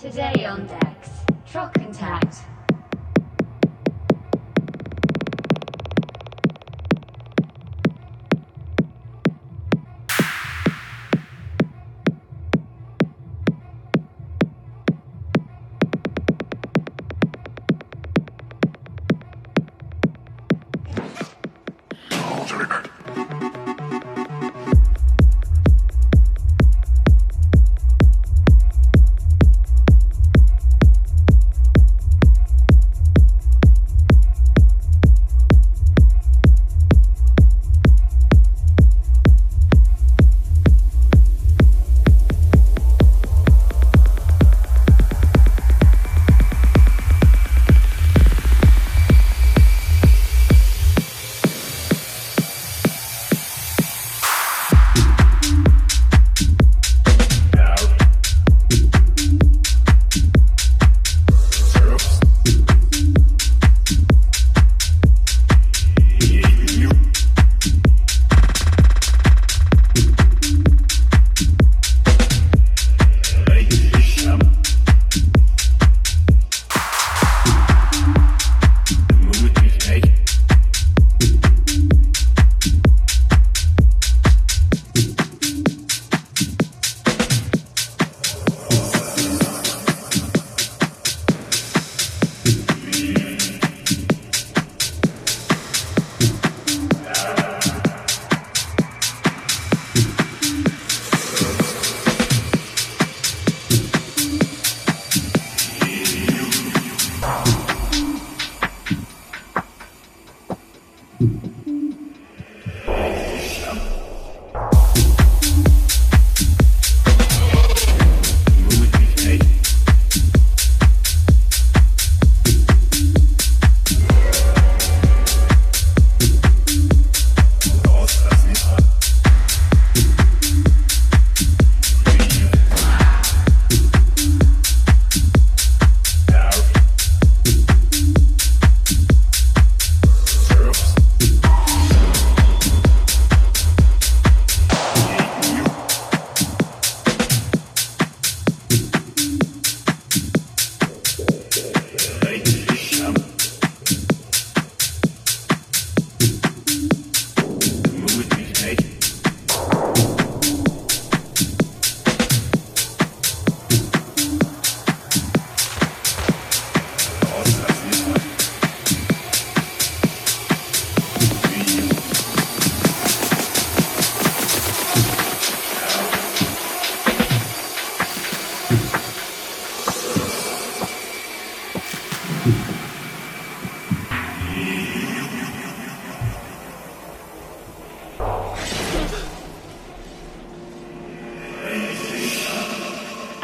Today on decks, Truck Contact.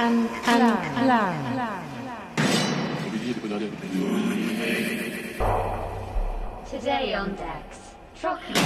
and plan. Today on Dex, Trucking.